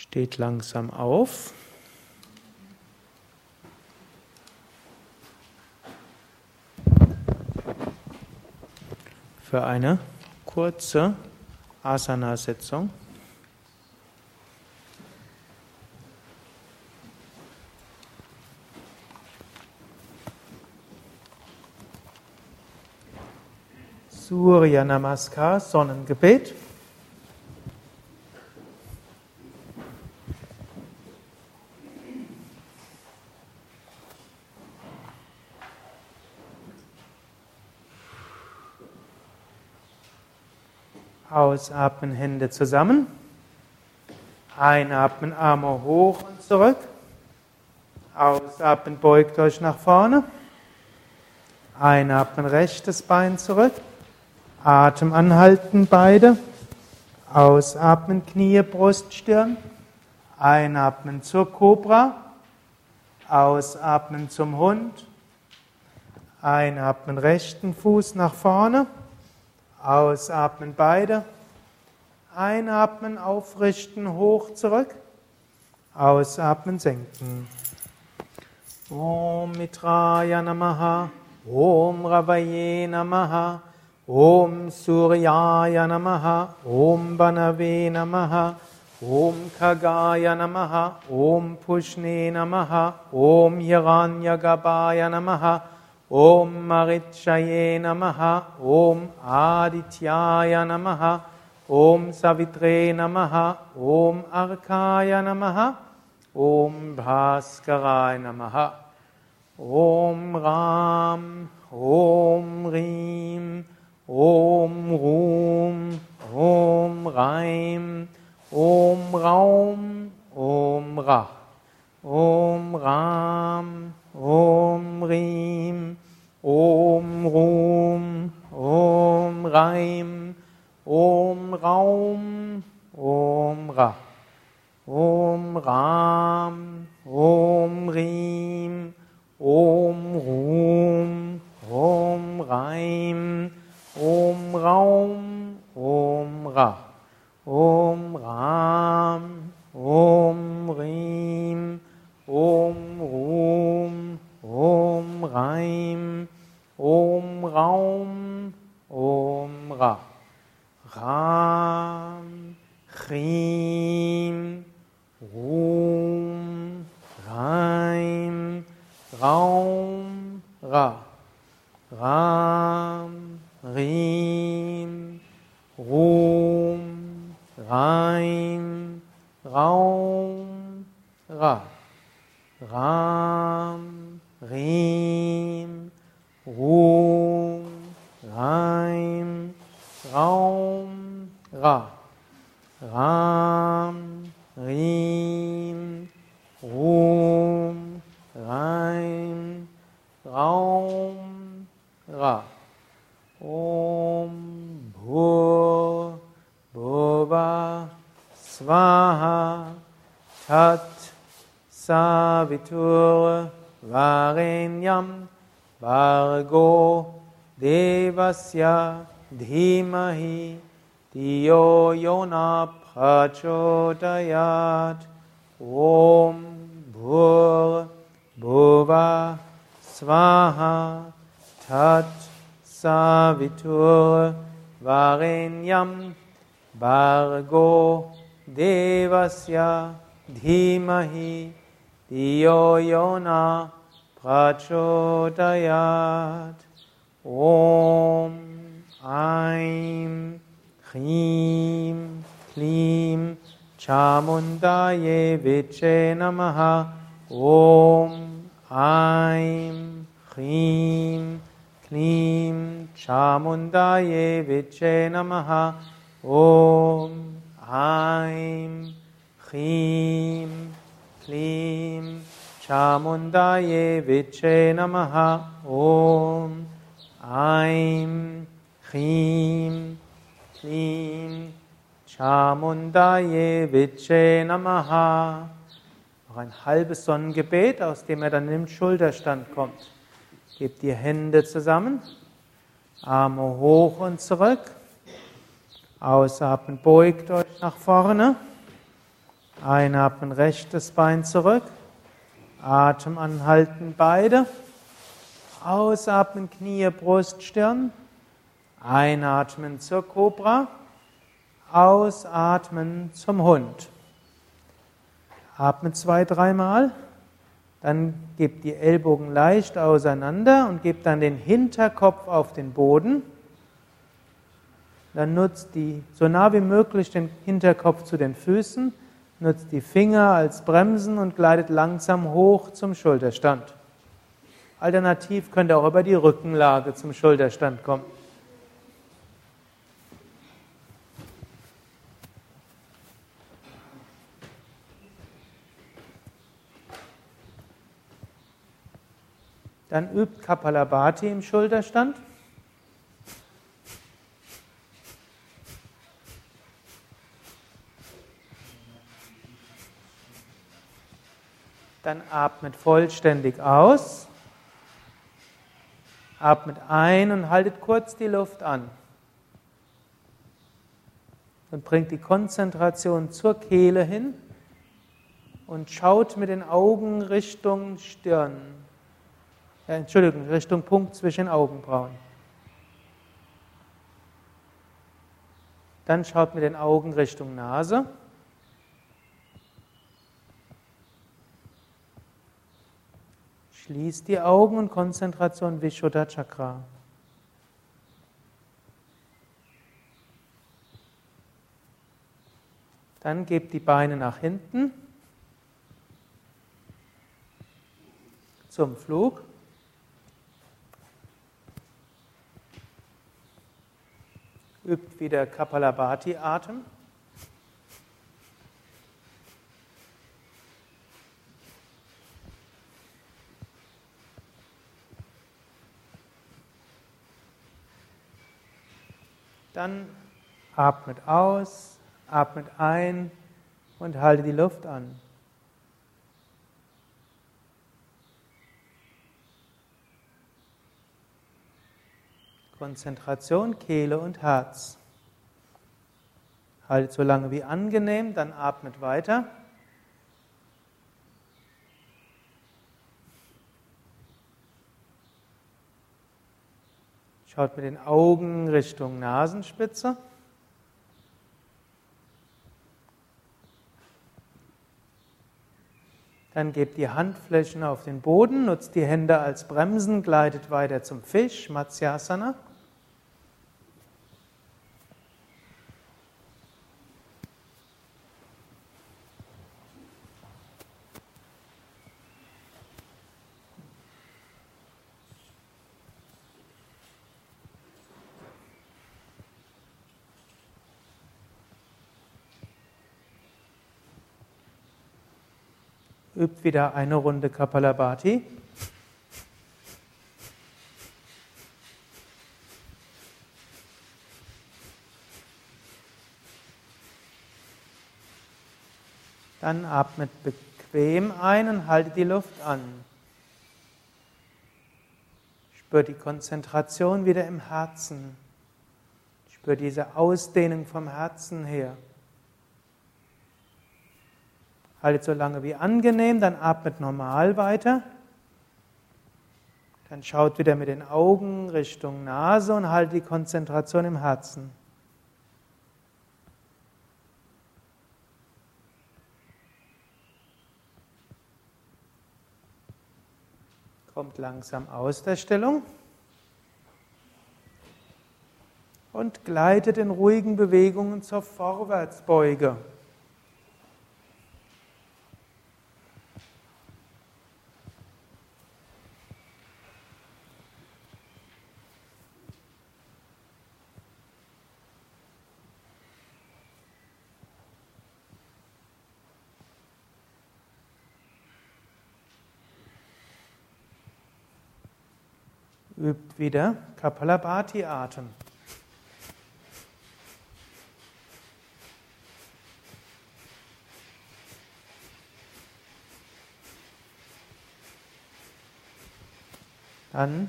Steht langsam auf. Für eine kurze Asana-Sitzung. Surya Namaskar, Sonnengebet. Ausatmen, Hände zusammen. Einatmen, Arme hoch und zurück. Ausatmen, beugt euch nach vorne. Einatmen, rechtes Bein zurück. Atem anhalten, beide. Ausatmen, Knie, Brust, Stirn. Einatmen zur Kobra. Ausatmen zum Hund. Einatmen, rechten Fuß nach vorne. Ausatmen, beide. Einatmen, aufrichten, hoch, zurück. Ausatmen, senken. Om Mitraya Namaha. Om Ravaye Namaha. Om Suryaya Namaha, Om Banave Namaha, Om Kagaya Namaha, Om Pushne Namaha, Om Hiranyagabaya Namaha, Om Marichaye Namaha, Om Adityaya Namaha, Om Savitre Namaha, Om Arkaya Namaha, Om Bhaskaray Namaha, Om Ram, Om Rim, Om Ruhm, Om Reim, Om Raum, Om Rach, Om Ram, Om Rim, Om Ruhm, Om Reim, Om Raum, Om Rach, Om Ram, Om Rim, Om Ruhm, Om Reim, Om Raum, Om Ra, Om Ram, Om Rim, Om Rum, Om Reim, Om Raum, Om Ra, Ram, Chim, Rum, Reim, Raum, Ra, Ram, Riem, Ruhm, Reim, Raum, Ra, Ram, Riem, Ruhm, Reim, Raum, Ra, Ram, Riem, Ruhm, Reim, Raum, Ra. Om Bhur Bhuva Svaha Tat Savitur Varenyam Vargo Devasya Dhimahi Diyo Yona Prachodayat Om Bhur Bhuva Svaha Tat Savitur Varenyam Bargo Devasya Dhimahi Diyo Yona Prachodayat. Om Aim Chrim Klim Chamundaye Viche Namaha. Om Aim Chrim Klim Chamundaye Viche Namaha. Om Aim Chim Klim Chamundaye Viche Namaha Om Aim Chim Klim Chamundaye Viche Namaha Noch ein halbes Sonnengebet, aus dem er dann im Schulterstand kommt. Gebt die Hände zusammen, Arme hoch und zurück. Ausatmen, beugt euch nach vorne. Einatmen, rechtes Bein zurück. Atem anhalten, beide. Ausatmen, Knie, Brust, Stirn. Einatmen zur Kobra. Ausatmen zum Hund. Atme zwei, dreimal. Dann gebt die Ellbogen leicht auseinander und gebt dann den Hinterkopf auf den Boden. Dann nutzt die so nah wie möglich den Hinterkopf zu den Füßen, nutzt die Finger als Bremsen und gleitet langsam hoch zum Schulterstand. Alternativ könnt ihr auch über die Rückenlage zum Schulterstand kommen. Dann übt Kapalabhati im Schulterstand. Dann atmet vollständig aus. Atmet ein und haltet kurz die Luft an. Und bringt die Konzentration zur Kehle hin und schaut mit den Augen Richtung Stirn äh, Entschuldigung, Richtung Punkt zwischen Augenbrauen. Dann schaut mit den Augen Richtung Nase. Schließt die Augen und Konzentration Vishuddha Chakra. Dann gebt die Beine nach hinten zum Flug. Übt wieder Kapalabhati-Atem. Dann atmet aus, atmet ein und halte die Luft an. Konzentration, Kehle und Herz. Haltet so lange wie angenehm, dann atmet weiter. Schaut mit den Augen Richtung Nasenspitze. Dann gebt die Handflächen auf den Boden, nutzt die Hände als Bremsen, gleitet weiter zum Fisch, Matsyasana. Übt wieder eine Runde Kapalabhati. Dann atmet bequem ein und haltet die Luft an. Spürt die Konzentration wieder im Herzen. Spürt diese Ausdehnung vom Herzen her. Haltet so lange wie angenehm, dann atmet normal weiter. Dann schaut wieder mit den Augen Richtung Nase und haltet die Konzentration im Herzen. Kommt langsam aus der Stellung und gleitet in ruhigen Bewegungen zur Vorwärtsbeuge. Übt wieder Kapalabhati-Atem. Dann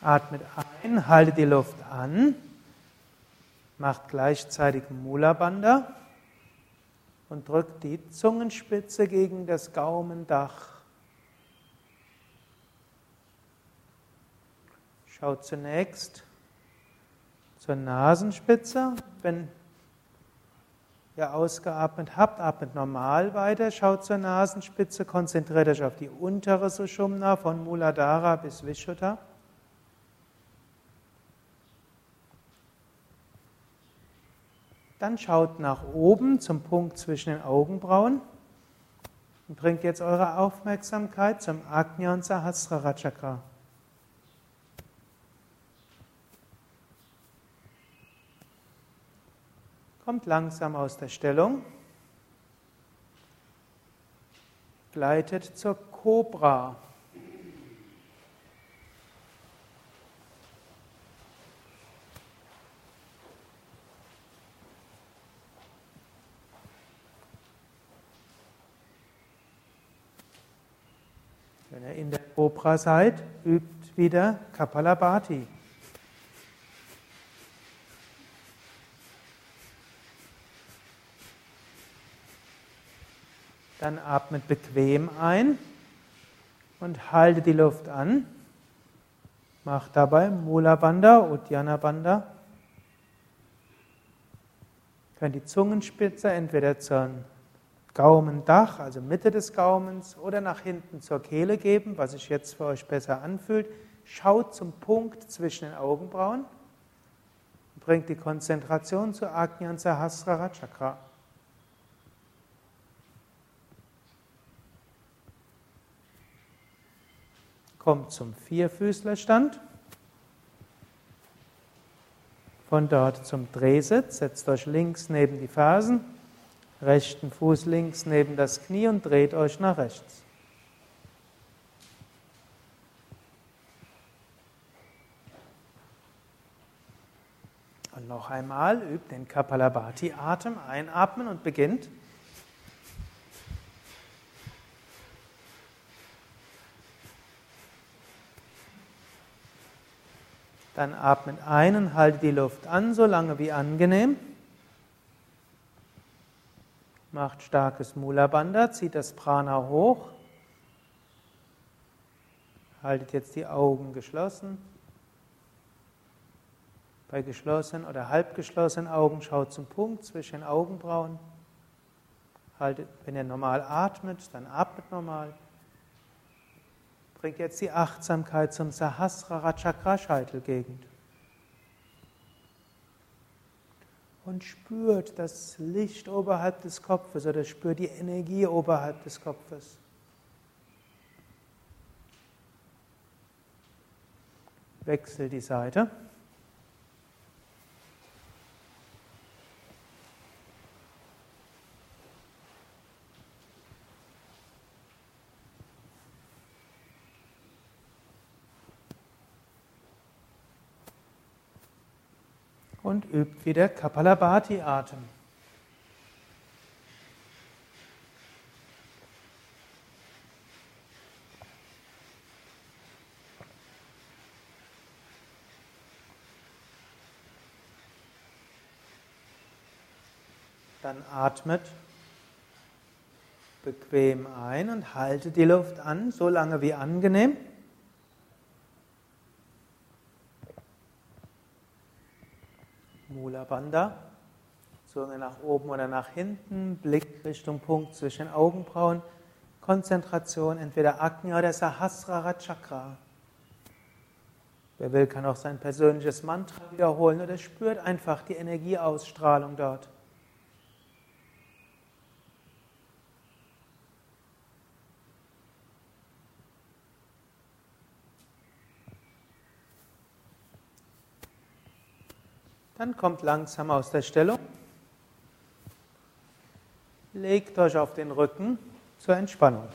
atmet ein, haltet die Luft an, macht gleichzeitig Mula Bandha. und drückt die Zungenspitze gegen das Gaumendach. Schaut zunächst zur Nasenspitze. Wenn ihr ausgeatmet habt, atmet normal weiter, schaut zur Nasenspitze, konzentriert euch auf die untere Sushumna von Muladhara bis Vishuddha. Dann schaut nach oben zum Punkt zwischen den Augenbrauen und bringt jetzt eure Aufmerksamkeit zum Agnya und Sahasrara Chakra. Kommt langsam aus der Stellung. Gleitet zur Cobra. Wenn ihr in der Cobra seid, übt wieder Kapalabhati. Dann atmet bequem ein und halte die Luft an. Macht dabei Mula Bandha, Uddiyana Bandha. Könnt die Zungenspitze entweder zum Gaumendach, also Mitte des Gaumens, oder nach hinten zur Kehle geben, was sich jetzt für euch besser anfühlt. Schaut zum Punkt zwischen den Augenbrauen und bringt die Konzentration zu und Sahasrara Chakra. Kommt zum Vierfüßlerstand. Von dort zum Drehsitz. Setzt euch links neben die Fersen rechten Fuß links neben das Knie und dreht euch nach rechts. Und noch einmal übt den Kapalabhati-Atem, einatmen und beginnt. Dann atmet ein und haltet die Luft an, so lange wie angenehm. Macht starkes Mula Bandha, zieht das Prana hoch. Haltet jetzt die Augen geschlossen. Bei geschlossenen oder halbgeschlossenen Augen schaut zum Punkt zwischen den Augenbrauen. Haltet, wenn ihr normal atmet, dann atmet normal. Bringt jetzt die Achtsamkeit zum Sahasrara Chakra Scheitelgegend. und spürt das Licht oberhalb des Kopfes oder spürt die Energie oberhalb des Kopfes. Wechsel die Seite. Und übt wieder Kapalabhati-Atem. Dann atmet bequem ein und halte die Luft an, so lange wie angenehm. Mula Bandha. Zunge nach oben oder nach hinten, Blick Richtung Punkt zwischen Augenbrauen. Konzentration entweder Agnya oder Sahasrara Chakra. Wer will, kann auch sein persönliches Mantra wiederholen oder spürt einfach die Energieausstrahlung dort. Dann kommt langsam aus der Stellung. Legt euch auf den Rücken zur Entspannung.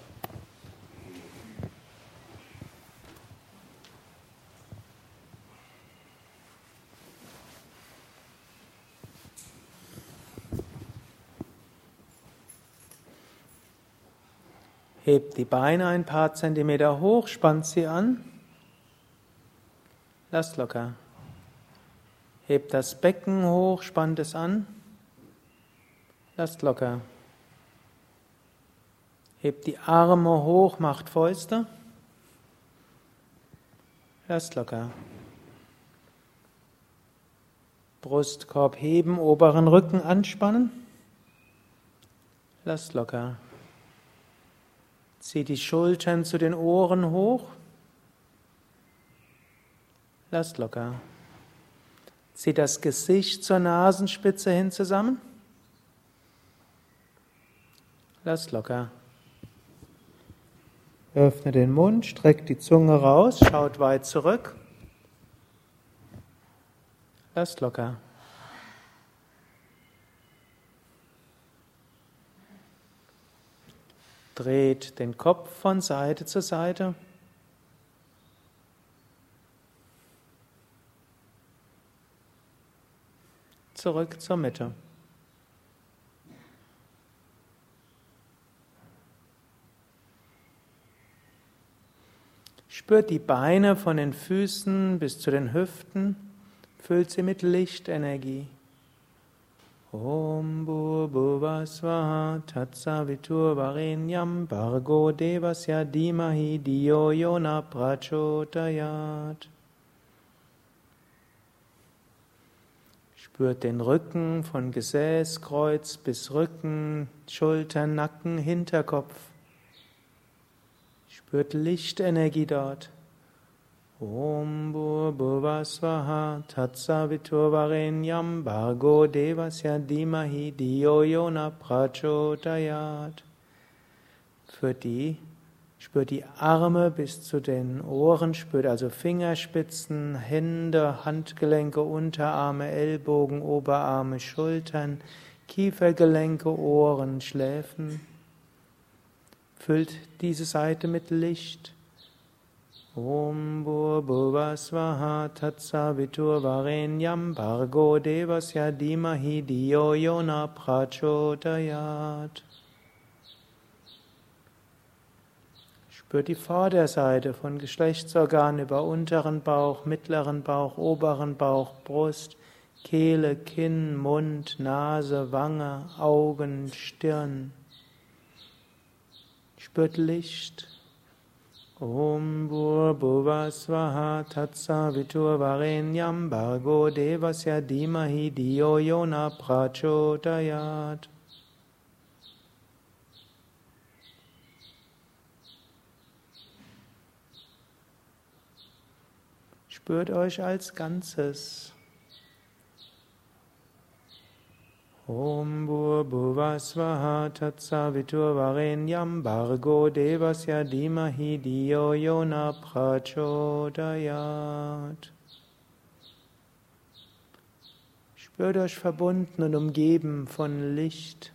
Hebt die Beine ein paar Zentimeter hoch, spannt sie an. Lasst locker. Hebt das Becken hoch, spannt es an. Lasst locker. Hebt die Arme hoch, macht Fäuste. Lasst locker. Brustkorb heben, oberen Rücken anspannen. Lasst locker. Zieh die Schultern zu den Ohren hoch. Lasst locker. Zieh das Gesicht zur Nasenspitze hin zusammen. Lasst locker. Öffne den Mund, streck die Zunge raus, schaut weit zurück. Lasst locker. Dreht den Kopf von Seite zu Seite. Zurück zur Mitte. Spürt die Beine von den Füßen bis zu den Hüften, füllt sie mit Lichtenergie. Om Bhuvasvaha Tatsavitur Varenyam Bargo Devasya Dimahi Dio Yona Prachodayat. Spürt den Rücken von Gesäß, Kreuz bis Rücken, Schultern, Nacken, Hinterkopf. Spürt Lichtenergie dort. Om Bhuvasvaha Tatsaviturvarenyam Bhargo Devasya Dimahi Diyo Yona Prachodayat. Für die, spürt die Arme bis zu den Ohren, spürt also Fingerspitzen, Hände, Handgelenke, Unterarme, Ellbogen, Oberarme, Schultern, Kiefergelenke, Ohren, Schläfen. Füllt diese Seite mit Licht. Om Bhuvasvaha Tatsavitur Varenyam Bargo Devasya Dimahi Diyo Yona Prachodayat. Spürt die Vorderseite von Geschlechtsorganen über unteren Bauch, mittleren Bauch, oberen Bauch, Brust, Kehle, Kinn, Mund, Nase, Wange, Augen, Stirn. Spürt Licht. Om Bhurbuva Svaha Tatsavitur Varenyam Bhargo Devasya Dimahi Diyo Yona Prachodayat. Spürt euch als Ganzes. Om Bhuvasvaha Tatsavitur Varenyam Bargo Devasya Dimahi Diyo Yona Prachodayat. Spürt euch verbunden und umgeben von Licht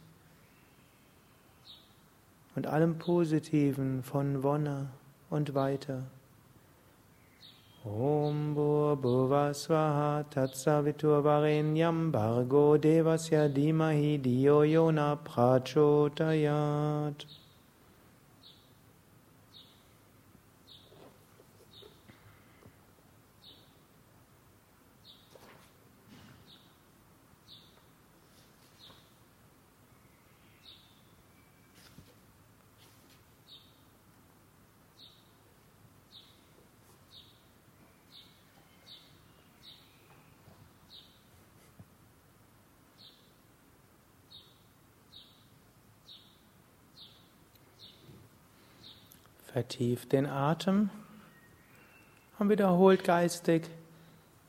und allem Positiven von Wonne und Weiter. Om Bhurbuva Swaha Tatsavitur Varenyam Bargo Devasya Dimahi Diyo Yona Prachodayat. Vertieft den Atem und wiederholt geistig,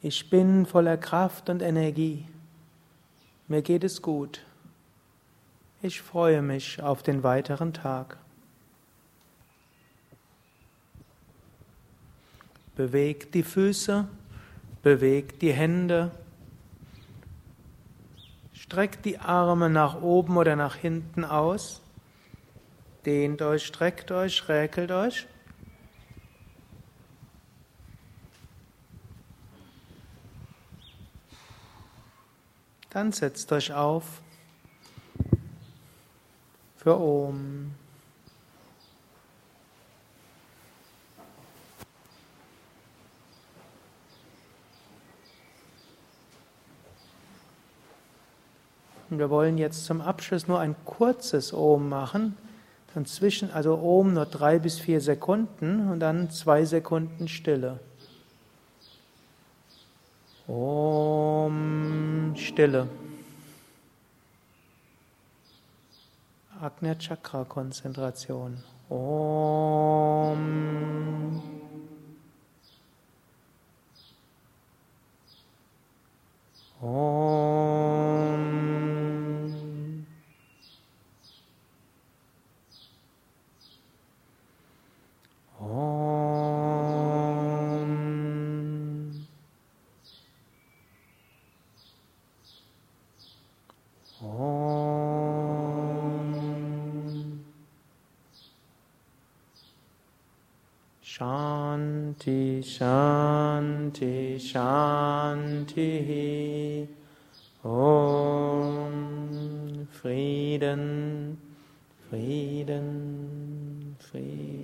ich bin voller Kraft und Energie. Mir geht es gut. Ich freue mich auf den weiteren Tag. Bewegt die Füße, bewegt die Hände, streckt die Arme nach oben oder nach hinten aus. Dehnt euch, streckt euch, räkelt euch. Dann setzt euch auf für Om. Und wir wollen jetzt zum Abschluss nur ein kurzes Om machen. Und zwischen, also Om nur drei bis vier Sekunden und dann zwei Sekunden Stille. Om Stille. Agnya Chakra Konzentration. Om. Om. Shanti, Shanti, Shanti. Om. Frieden, Frieden, Frieden.